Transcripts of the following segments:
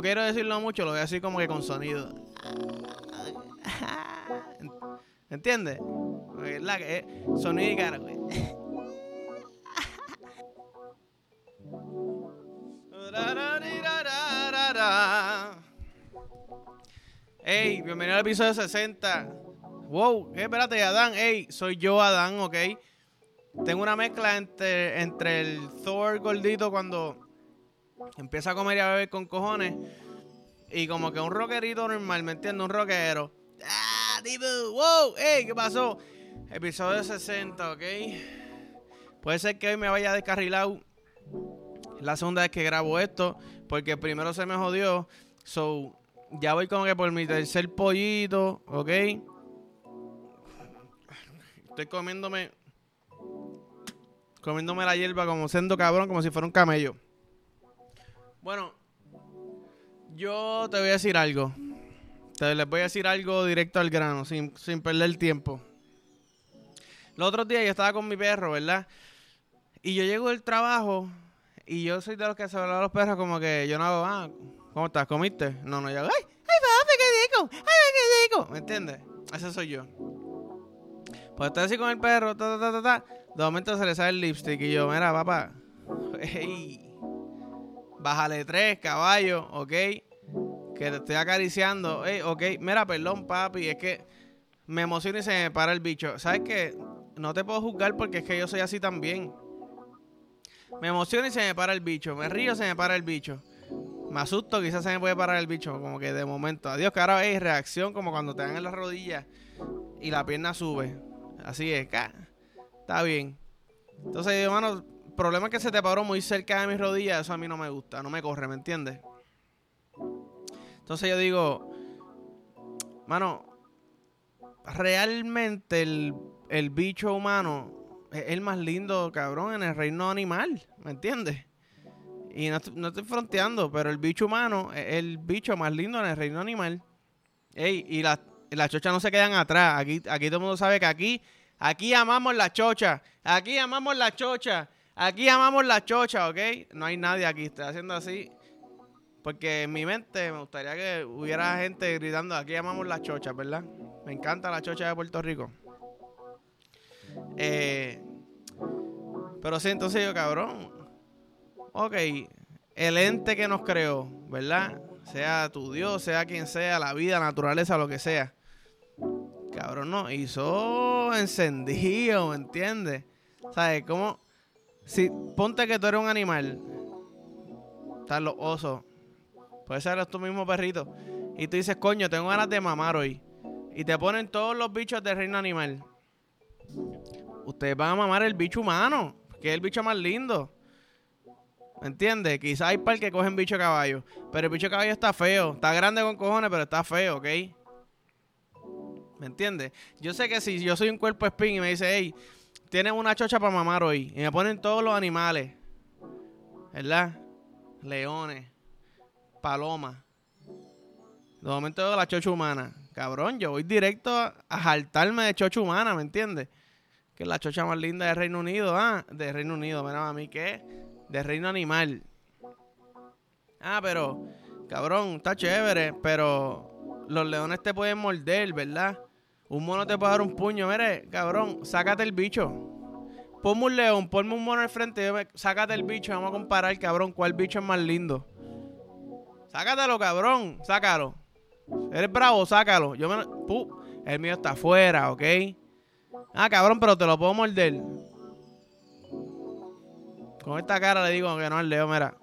quiero decirlo mucho, lo voy a decir como que con sonido. ¿Entiendes? Sonido y cara, güey. Ey, bienvenido al episodio 60. Wow, ¿qué? espérate, Adán. Ey, soy yo, Adán, ¿ok? Tengo una mezcla entre, entre el Thor gordito cuando empieza a comer y a beber con cojones y como que un rockerito normal, ¿me entiendes? Un rockero. ¡Ah, tipo! ¡Wow! ¡Ey! ¿Qué pasó? Episodio 60, ¿ok? Puede ser que hoy me vaya descarrilado. La segunda vez que grabo esto, porque primero se me jodió. So, ya voy como que por mi tercer pollito, ¿ok? Estoy comiéndome. Comiéndome la hierba como siendo cabrón, como si fuera un camello. Bueno, yo te voy a decir algo. Te les voy a decir algo directo al grano, sin, sin perder tiempo. Los otros días yo estaba con mi perro, ¿verdad? Y yo llego del trabajo y yo soy de los que se hablan a los perros como que yo no hago, ah, ¿cómo estás? ¿Comiste? No, no, yo ¡ay, ay, papi, qué rico! ¡Ay, qué rico! ¿Me entiendes? Ese soy yo. Pues estoy así con el perro, ta, ta, ta, ta, De momento se le sale el lipstick y yo, mira, papá, hey, bájale tres, caballo, ¿ok? Que te estoy acariciando, hey, ok, mira, perdón, papi, es que me emociona y se me para el bicho. ¿Sabes qué? No te puedo juzgar porque es que yo soy así también. Me emociona y se me para el bicho. Me río, se me para el bicho. Me asusto, quizás se me puede parar el bicho. Como que de momento. Adiós, que ahora reacción como cuando te dan en las rodillas y la pierna sube. Así es, está bien. Entonces, hermano, problema es que se te paró muy cerca de mis rodillas. Eso a mí no me gusta, no me corre, ¿me entiendes? Entonces yo digo, mano, realmente el, el bicho humano es el más lindo, cabrón, en el reino animal, ¿me entiendes? Y no, no, estoy fronteando, pero el bicho humano es el bicho más lindo en el reino animal. Ey, y las la chochas no se quedan atrás. Aquí, aquí todo el mundo sabe que aquí, aquí amamos la chocha. Aquí amamos la chocha. Aquí amamos la chocha, ¿ok? No hay nadie aquí. Estoy haciendo así. Porque en mi mente me gustaría que hubiera gente gritando, aquí amamos la chocha, ¿verdad? Me encanta la chocha de Puerto Rico. Eh, pero sí, entonces yo, cabrón. Ok, el ente que nos creó, ¿verdad? Sea tu Dios, sea quien sea, la vida, naturaleza, lo que sea. Cabrón, no, hizo encendido, ¿me entiendes? ¿Sabes? Como si ponte que tú eres un animal, están los osos, puede ser tu mismo perrito, y tú dices, coño, tengo ganas de mamar hoy, y te ponen todos los bichos del reino animal. Ustedes van a mamar el bicho humano, que es el bicho más lindo. ¿Me entiendes? Quizás hay par que cogen bicho caballo. Pero el bicho caballo está feo. Está grande con cojones, pero está feo, ¿ok? ¿Me entiendes? Yo sé que si yo soy un cuerpo spin y me dice, hey, tienes una chocha para mamar hoy. Y me ponen todos los animales. ¿Verdad? Leones. Palomas. De momento la chocha humana. Cabrón, yo voy directo a, jaltarme de chocha humana, ¿me entiendes? Que es la chocha más linda de Reino Unido, ¿ah? De Reino Unido, mira, a mí qué de reino animal. Ah, pero, cabrón, está chévere, pero los leones te pueden morder, ¿verdad? Un mono te puede dar un puño. Mire, cabrón, sácate el bicho. Ponme un león, ponme un mono al frente, sácate el bicho, vamos a comparar, cabrón, cuál bicho es más lindo. Sácatelo, cabrón, sácalo. Eres bravo, sácalo. Yo me... el mío está afuera, ¿ok? Ah, cabrón, pero te lo puedo morder. Con esta cara le digo que no al Leo, mira.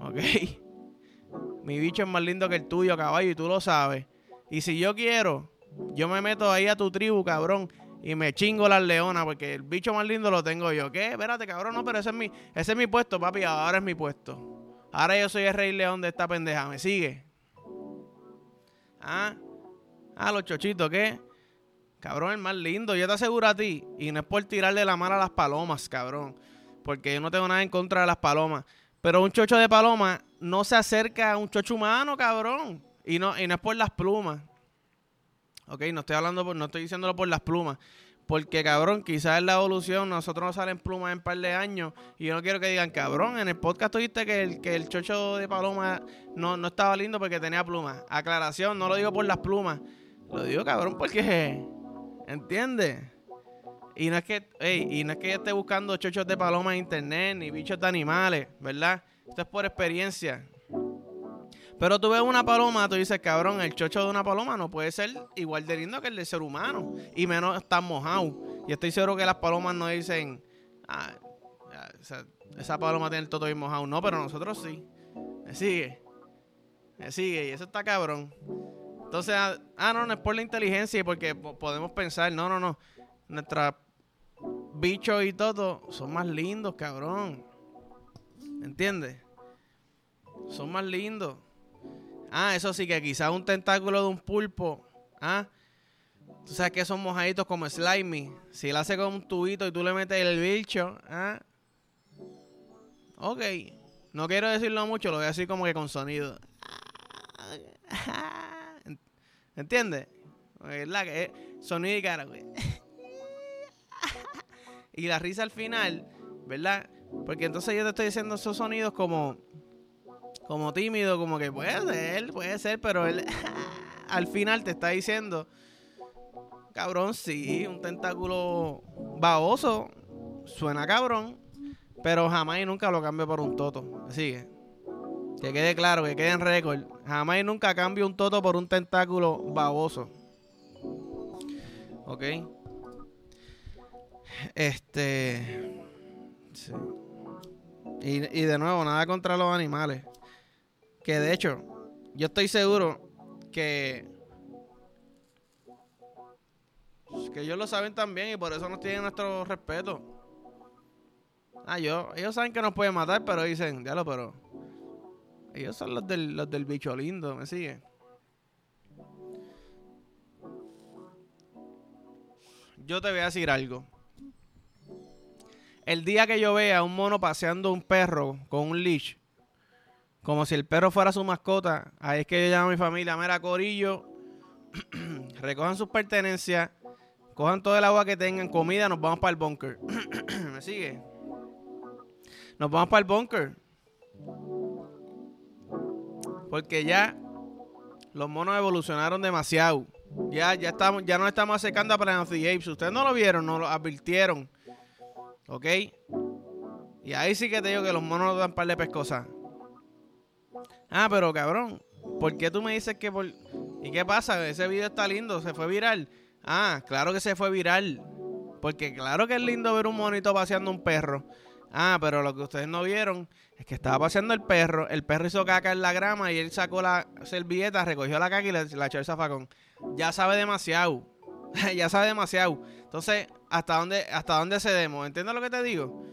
Ok. Mi bicho es más lindo que el tuyo, caballo, y tú lo sabes. Y si yo quiero, yo me meto ahí a tu tribu, cabrón, y me chingo las leonas, porque el bicho más lindo lo tengo yo. ¿Qué? Espérate, cabrón, no, pero ese es mi, ese es mi puesto, papi, ahora es mi puesto. Ahora yo soy el rey león de esta pendeja, ¿me sigue? Ah, ah, los chochitos, ¿qué? Cabrón, el más lindo, yo te aseguro a ti. Y no es por tirarle la mano a las palomas, cabrón porque yo no tengo nada en contra de las palomas. Pero un chocho de paloma no se acerca a un chocho humano, cabrón. Y no, y no es por las plumas. Ok, no estoy hablando, por, no estoy diciéndolo por las plumas. Porque, cabrón, quizás en la evolución nosotros nos salen plumas en un par de años. Y yo no quiero que digan, cabrón, en el podcast tuviste que el, que el chocho de Paloma no, no estaba lindo porque tenía plumas. Aclaración, no lo digo por las plumas. Lo digo, cabrón, porque... ¿Entiendes? Y no es que, y no es que yo esté buscando chochos de paloma en internet, ni bichos de animales, ¿verdad? Esto es por experiencia. Pero tú ves una paloma, tú dices, cabrón, el chocho de una paloma no puede ser igual de lindo que el del ser humano. Y menos tan mojado. Y estoy seguro que las palomas no dicen, ah, esa paloma tiene el toto bien mojado. No, pero nosotros sí. Me sigue. Me sigue. Y eso está cabrón. Entonces, ah, ah no, no es por la inteligencia y porque podemos pensar, no, no, no. Nuestros bichos y todo son más lindos, cabrón. ¿Entiendes? Son más lindos. Ah, eso sí, que quizás un tentáculo de un pulpo. Ah, tú sabes que son mojaditos como slimy. Si él hace con un tubito y tú le metes el bicho. Ah, ok. No quiero decirlo mucho, lo voy a decir como que con sonido. ¿Entiendes? ¿Verdad? Sonido y cara, güey. y la risa al final, ¿verdad? Porque entonces yo te estoy diciendo esos sonidos como como tímido, como que puede ser, puede ser, pero él al final te está diciendo, cabrón, sí, un tentáculo baboso, suena cabrón, pero jamás y nunca lo cambio por un toto. Así que, que quede claro, que quede en récord, jamás y nunca cambio un toto por un tentáculo baboso. ¿Ok? Este... Sí. Y, y de nuevo, nada contra los animales. Que de hecho, yo estoy seguro que. Que ellos lo saben también y por eso nos tienen nuestro respeto. Ah, yo, ellos saben que nos pueden matar, pero dicen, diablo, pero. Ellos son los del, los del bicho lindo, ¿me sigue? Yo te voy a decir algo. El día que yo vea a un mono paseando un perro con un leash, como si el perro fuera su mascota. Ahí es que yo llamo a mi familia, mira, Corillo, recojan sus pertenencias, cojan todo el agua que tengan, comida, nos vamos para el bunker. ¿Me sigue? Nos vamos para el bunker. Porque ya los monos evolucionaron demasiado. Ya, ya, estamos, ya nos estamos acercando a Planet of the Apes. Ustedes no lo vieron, no lo advirtieron. ¿Ok? Y ahí sí que te digo que los monos nos dan par de pescosas. Ah, pero cabrón, ¿por qué tú me dices que por... ¿Y qué pasa? Ese video está lindo, se fue viral. Ah, claro que se fue viral. Porque claro que es lindo ver un monito paseando un perro. Ah, pero lo que ustedes no vieron es que estaba paseando el perro, el perro hizo caca en la grama y él sacó la servilleta, recogió la caca y le, la echó el zafacón. Ya sabe demasiado. ya sabe demasiado. Entonces, ¿hasta dónde, hasta dónde cedemos? ¿Entiendes lo que te digo?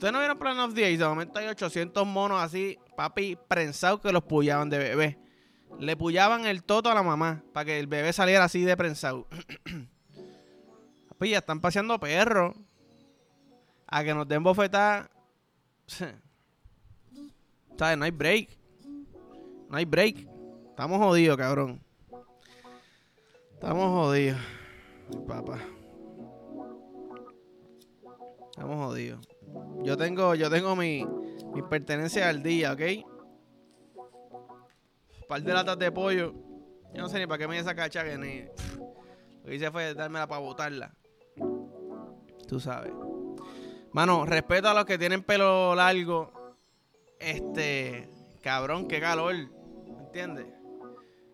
Ustedes no vieron Plan of the De momento hay 800 monos así, papi, prensados que los pullaban de bebé. Le pullaban el toto a la mamá para que el bebé saliera así de prensado. papi, ya están paseando perros. A que nos den bofetada. ¿Sabes? No hay break. No hay break. Estamos jodidos, cabrón. Estamos jodidos. Papá. Estamos jodidos. Yo tengo, yo tengo mi, mi pertenencia al día, ¿ok? Un par de latas de pollo. Yo no sé ni para qué me esa cacha que ni. Lo que hice fue dármela para botarla. Tú sabes. Mano, respeto a los que tienen pelo largo. Este. Cabrón, qué calor. ¿Entiendes?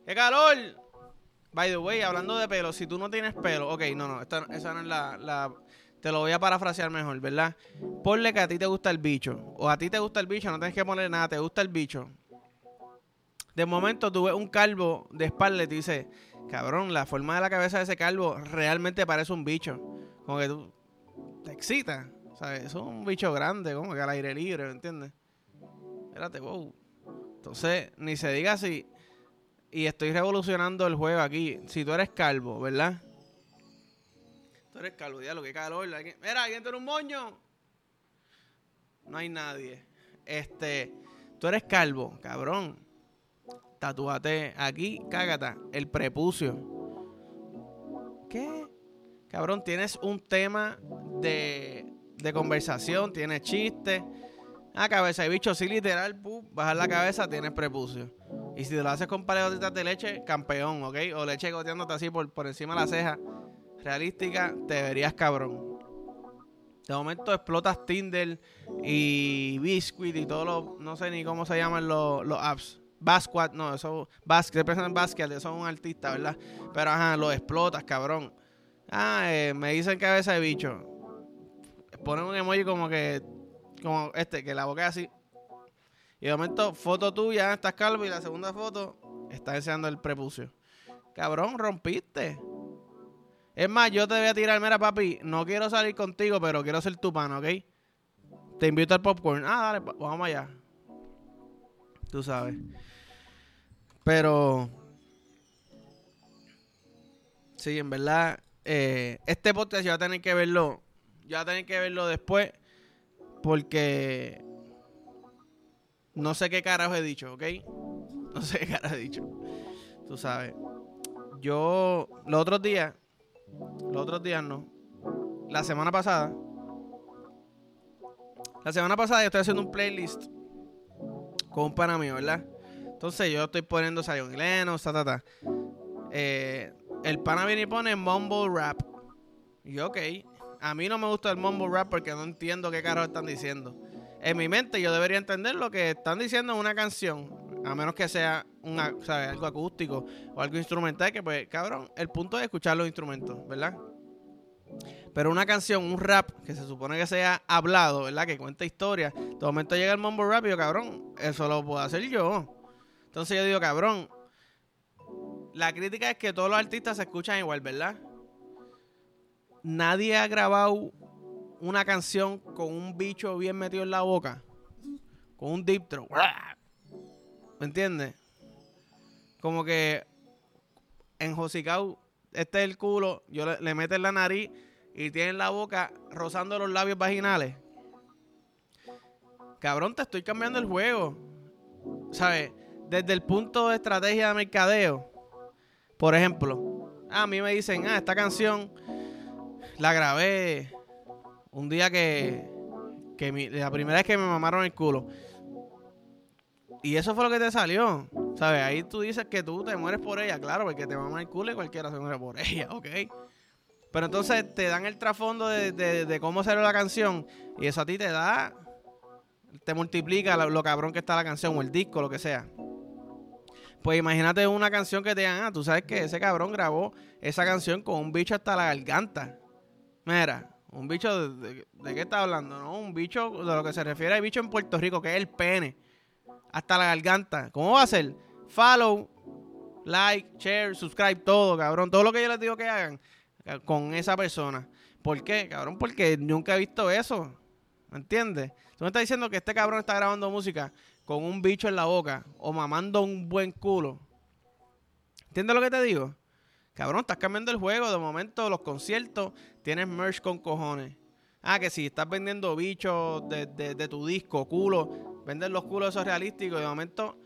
¡Qué calor! By the way, hablando de pelo, si tú no tienes pelo. Ok, no, no, esta, esa no es la te lo voy a parafrasear mejor, ¿verdad? Ponle que a ti te gusta el bicho. O a ti te gusta el bicho, no tienes que poner nada, te gusta el bicho. De momento tú ves un calvo de espalda y te dice, cabrón, la forma de la cabeza de ese calvo realmente parece un bicho. Como que tú te excita. ¿Sabes? Es un bicho grande, como que al aire libre, ¿me entiendes? Espérate, wow. Entonces, ni se diga así. Y estoy revolucionando el juego aquí. Si tú eres calvo, ¿verdad? Tú eres calvo, lo que calor. Mira, ¿alguien tiene un moño? No hay nadie. Este, tú eres calvo, cabrón. Tatúate aquí, cágata, el prepucio. ¿Qué? cabrón, tienes un tema de, de conversación, tienes chistes. Ah, cabeza de bicho, sí, literal, bajar la cabeza, tienes prepucio. Y si te lo haces con paleotitas de leche, campeón, ¿ok? O leche goteándote así por, por encima de la ceja, realística, te verías cabrón. De momento explotas Tinder y Biscuit y todo lo, no sé ni cómo se llaman los, los apps. Basquat, no, eso, Basket, representan Basket, eso es un artista, ¿verdad? Pero ajá, lo explotas, cabrón. Ah, eh, me dicen cabeza de bicho. Ponen un emoji como que, como este, que la boca es así. Y de momento, foto tuya, estás calvo y la segunda foto está enseñando el prepucio. Cabrón, rompiste. Es más, yo te voy a tirar, mira papi, no quiero salir contigo, pero quiero ser tu pan, ¿ok? Te invito al popcorn. Ah, dale, vamos allá. Tú sabes. Pero... Sí, en verdad, eh, este podcast yo voy a tener que verlo. Yo voy a tener que verlo después. Porque... No sé qué carajo he dicho, ¿ok? No sé qué carajo he dicho. Tú sabes. Yo, los otros días los otros días no. La semana pasada. La semana pasada yo estoy haciendo un playlist con un pana mío, ¿verdad? Entonces yo estoy poniendo Zion ta, ta, ta. Eh, el pana viene y pone mumble rap. Y ok. A mí no me gusta el mumble rap porque no entiendo qué carajo están diciendo. En mi mente yo debería entender lo que están diciendo en una canción a menos que sea algo acústico o algo instrumental, que pues, cabrón, el punto es escuchar los instrumentos, ¿verdad? Pero una canción, un rap, que se supone que sea hablado, ¿verdad? Que cuenta historias. De momento llega el mumble rap y yo, cabrón, eso lo puedo hacer yo. Entonces yo digo, cabrón, la crítica es que todos los artistas se escuchan igual, ¿verdad? Nadie ha grabado una canción con un bicho bien metido en la boca. Con un deep throat. ¿Me entiendes? Como que en Josicau, este es el culo, yo le, le meten la nariz y tienen la boca rozando los labios vaginales. Cabrón, te estoy cambiando el juego. ¿Sabes? Desde el punto de estrategia de mercadeo. Por ejemplo, a mí me dicen, ah, esta canción la grabé un día que, que la primera vez que me mamaron el culo. Y eso fue lo que te salió. ¿Sabes? Ahí tú dices que tú te mueres por ella, claro, porque te mama el culo y cualquiera se muere por ella, ¿ok? Pero entonces te dan el trasfondo de, cómo salió la canción y eso a ti te da, te multiplica lo, cabrón que está la canción o el disco, lo que sea. Pues imagínate una canción que te digan, ah, tú sabes que ese cabrón grabó esa canción con un bicho hasta la garganta. Mira, un bicho, de, de qué está hablando? ¿No? Un bicho, de lo que se refiere al bicho en Puerto Rico, que es el pene hasta la garganta. ¿Cómo va a ser? Follow, like, share, subscribe, todo, cabrón. Todo lo que yo les digo que hagan eh, con esa persona. ¿Por qué, cabrón? Porque nunca he visto eso. ¿Me entiendes? Tú me estás diciendo que este cabrón está grabando música con un bicho en la boca o mamando un buen culo. ¿Entiendes lo que te digo? Cabrón, estás cambiando el juego. De momento, los conciertos, tienes merch con cojones. Ah, que si estás vendiendo bichos de, de, tu disco, culo, vender los culos esos realísticos, de momento,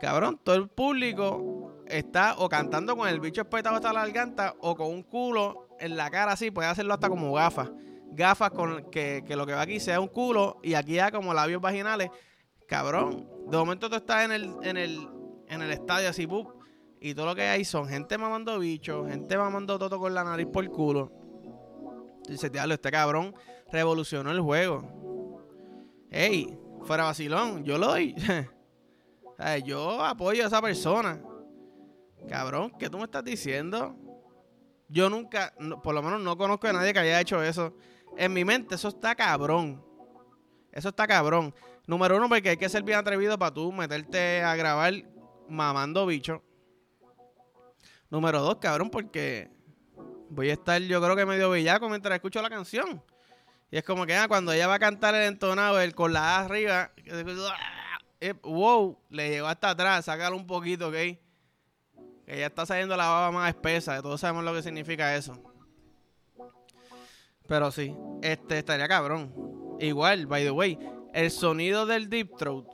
cabrón, todo el público está o cantando con el bicho espetado hasta la garganta o con un culo en la cara así, puede hacerlo hasta como gafas. Gafas con que, que lo que va aquí sea un culo y aquí ya como labios vaginales. Cabrón, de momento tú estás en el, en el, en el estadio así, y todo lo que hay son gente mamando bichos, gente mamando todo con la nariz por el culo. Dice, diablo, este cabrón revolucionó el juego. Ey, fuera vacilón, yo lo doy. yo apoyo a esa persona. Cabrón, ¿qué tú me estás diciendo? Yo nunca, por lo menos no conozco a nadie que haya hecho eso. En mi mente, eso está cabrón. Eso está cabrón. Número uno, porque hay que ser bien atrevido para tú meterte a grabar mamando bicho. Número dos, cabrón, porque voy a estar, yo creo que medio bellaco mientras escucho la canción. Y es como que ah, cuando ella va a cantar el entonado, el con la A arriba, eh, wow, le llegó hasta atrás, sácalo un poquito, ¿ok? Que ya está saliendo la baba más espesa, todos sabemos lo que significa eso. Pero sí, este estaría cabrón. Igual, by the way, el sonido del Deep Throat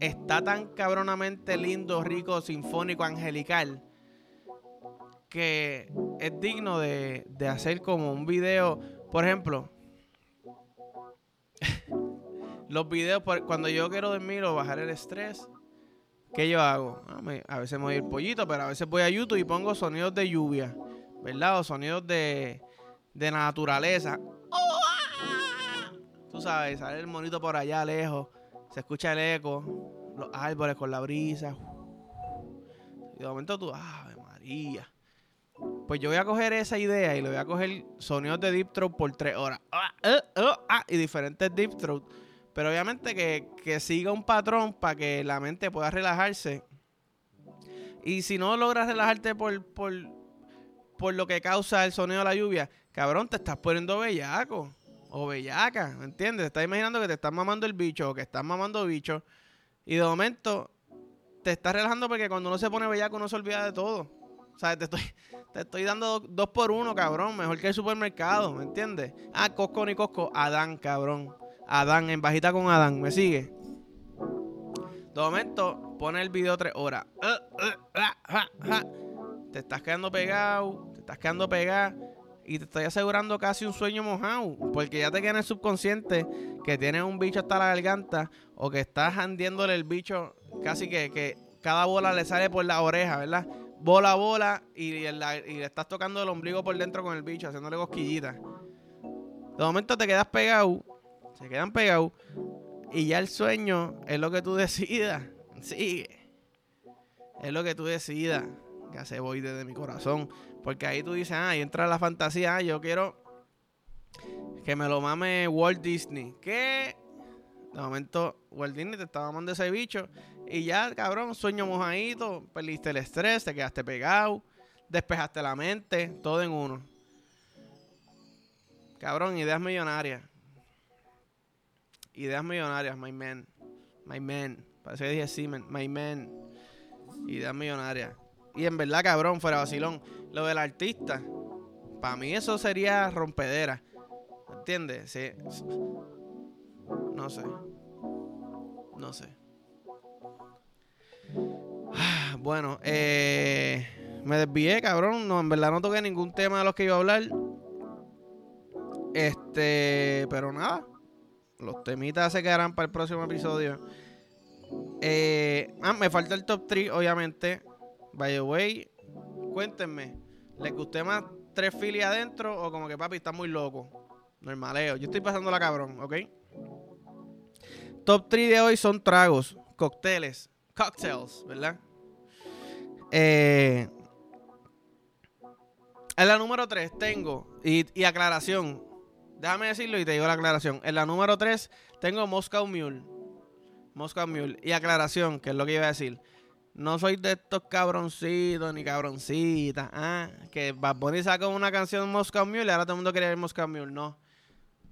está tan cabronamente lindo, rico, sinfónico, angelical que es digno de, de hacer como un video. Por ejemplo, los videos, cuando yo quiero dormir o bajar el estrés, ¿qué yo hago? Ah, a veces me voy el pollito, pero a veces voy a YouTube y pongo sonidos de lluvia, ¿verdad? O sonidos de, de naturaleza. Tú sabes, sale el monito por allá lejos, se escucha el eco, los árboles con la brisa. Y de momento tú, ¡Ave María! Pues yo voy a coger esa idea y le voy a coger sonidos de Deep Throat por tres horas. Ah, eh, oh, ah, y diferentes Deep Throat. Pero obviamente que, siga un patrón para que la mente pueda relajarse. Y si no logras relajarte por, por, por lo que causa el sonido de la lluvia, cabrón, te estás poniendo bellaco o bellaca, ¿me entiendes? Te estás imaginando que te estás mamando el bicho o que estás mamando bicho. Y de momento te estás relajando porque cuando uno se pone bellaco uno se olvida de todo. O sea, te estoy, te estoy dando dos por uno, cabrón. Mejor que el supermercado, ¿me entiendes? Ah, Cosco ni Cosco. Adán, cabrón. Adán, en bajita con Adán. ¿Me sigue? De momento, pone el video tres horas. Te estás quedando pegado. Te estás quedando pegado. Y te estoy asegurando casi un sueño mojado. Porque ya te queda en el subconsciente que tienes un bicho hasta la garganta. O que estás andiéndole el bicho casi que, que cada bola le sale por la oreja, ¿verdad? bola a bola y, le estás tocando el ombligo por dentro con el bicho, haciéndole cosquillitas. De momento te quedas pegado, se quedan pegados y ya el sueño es lo que tú decidas. Sigue. Es lo que tú decidas. Que hace voy desde mi corazón. Porque ahí tú dices, ah, ahí entra la fantasía, ah, yo quiero que me lo mame Walt Disney. ¿Qué? De momento, Walt Disney te estaba mamando ese bicho y ya, cabrón, sueño mojadito, perdiste el estrés, te quedaste pegado, despejaste la mente, todo en uno. Cabrón, ideas millonarias. Ideas millonarias, my man. My man. Parece que dije sí, my man. Ideas millonarias. Y en verdad, cabrón, fuera vacilón. Lo del artista, para mí eso sería rompedera. ¿Entiendes? Sí. No sé. No sé. Bueno, eh, me desvié, cabrón. No, en verdad no toqué ningún tema de los que iba a hablar. Este, pero nada. Los temitas se quedarán para el próximo episodio. Eh, ah, me falta el top 3, obviamente. By the way, cuéntenme. ¿Le gusté más tres filis adentro o como que papi está muy loco? Normaleo. Yo estoy pasando la cabrón, ¿ok? Top 3 de hoy son tragos, cócteles, cocktails, ¿verdad? Eh, en la número 3 tengo, y, aclaración, déjame decirlo y te digo la aclaración. En la número 3 tengo Moscow Mule. Moscow Mule. Y aclaración, que es lo que iba a decir. No soy de estos cabroncitos ni cabroncitas. Ah, que Bad Bunny sacó una canción Moscow Mule y ahora todo el mundo quiere ver Moscow Mule. No.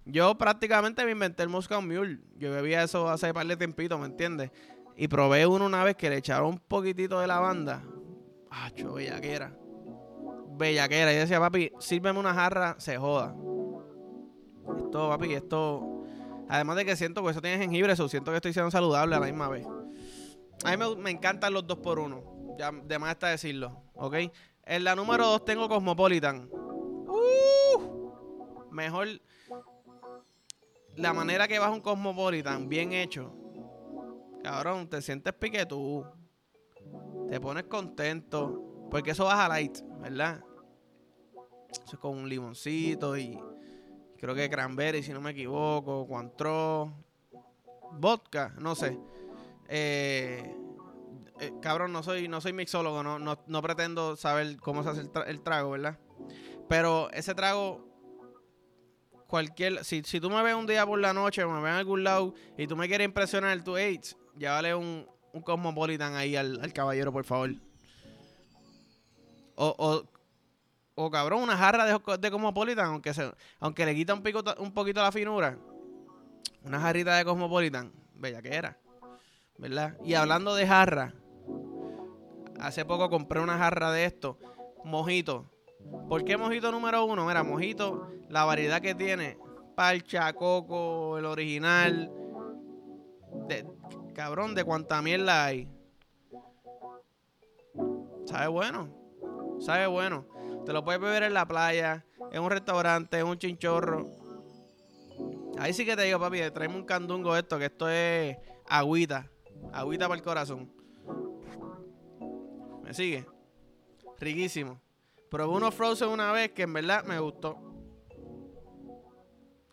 Yo prácticamente me inventé el Moscow Mule. Yo bebía eso hace par de tiempito, ¿me entiendes? Y probé uno una vez que le echaron un poquitito de lavanda. Acho, bellaquera. Bellaquera. Y decía, papi, sírveme una jarra, se joda. Esto, papi, esto. Además de que siento que eso tiene jengibre, eso siento que estoy siendo saludable a la misma vez. A mí me, encantan los dos por uno. Ya, de más está decirlo. ¿Ok? En la número dos tengo Cosmopolitan. Uh, mejor. La manera que vas un Cosmopolitan, bien hecho. Cabrón, te sientes pique tú te pones contento, porque eso baja light, ¿verdad? Eso es con un limoncito y creo que cranberry, si no me equivoco, cuantro, vodka, no sé. Eh, eh, cabrón, no soy, no soy mixólogo, no, no, pretendo saber cómo se hace el, trago, ¿verdad? Pero ese trago, cualquier, si, si tú me ves un día por la noche me ves en algún lado y tú me quieres impresionar el 2H, llévale un, un Cosmopolitan ahí al, caballero, por favor. O, o, o, cabrón, una jarra de, de Cosmopolitan, aunque, se, aunque le quita un, pico, un poquito la finura. Una jarrita de Cosmopolitan, bella que era. ¿Verdad? Y hablando de jarra, hace poco compré una jarra de esto, mojito. ¿Por qué mojito número uno? Mira, mojito, la variedad que tiene, parcha, coco, el original, de, Cabrón, de cuánta mierda hay. Sabe bueno. Sabe bueno. Te lo puedes beber en la playa, en un restaurante, en un chinchorro. Ahí sí que te digo, papi, traeme un candungo esto, que esto es agüita. Agüita para el corazón. ¿Me sigue? Riquísimo. Probé uno Frozen una vez que en verdad me gustó.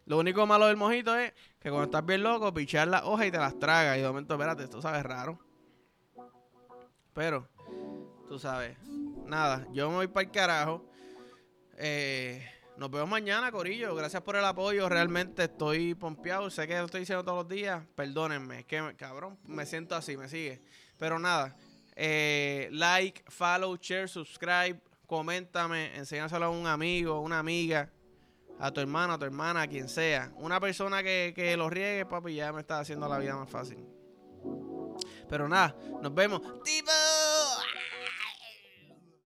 Lo único malo del mojito es que cuando estás bien loco, pichar las hojas y te las tragas. Y de momento, espérate, esto sabe raro. Pero, tú sabes, nada, yo me voy para el carajo. Eh, nos vemos mañana, Corillo. Gracias por el apoyo. Realmente estoy pompeado. Sé que lo estoy diciendo todos los días. Perdónenme. Es que, cabrón, me siento así, me sigue. Pero nada. Eh, like, follow, share, subscribe. Coméntame. Enséñaselo a un amigo, una amiga. A tu hermano, a tu hermana, a quien sea. Una persona que, que lo riegue, papi, ya me está haciendo la vida más fácil. Pero nada, nos vemos.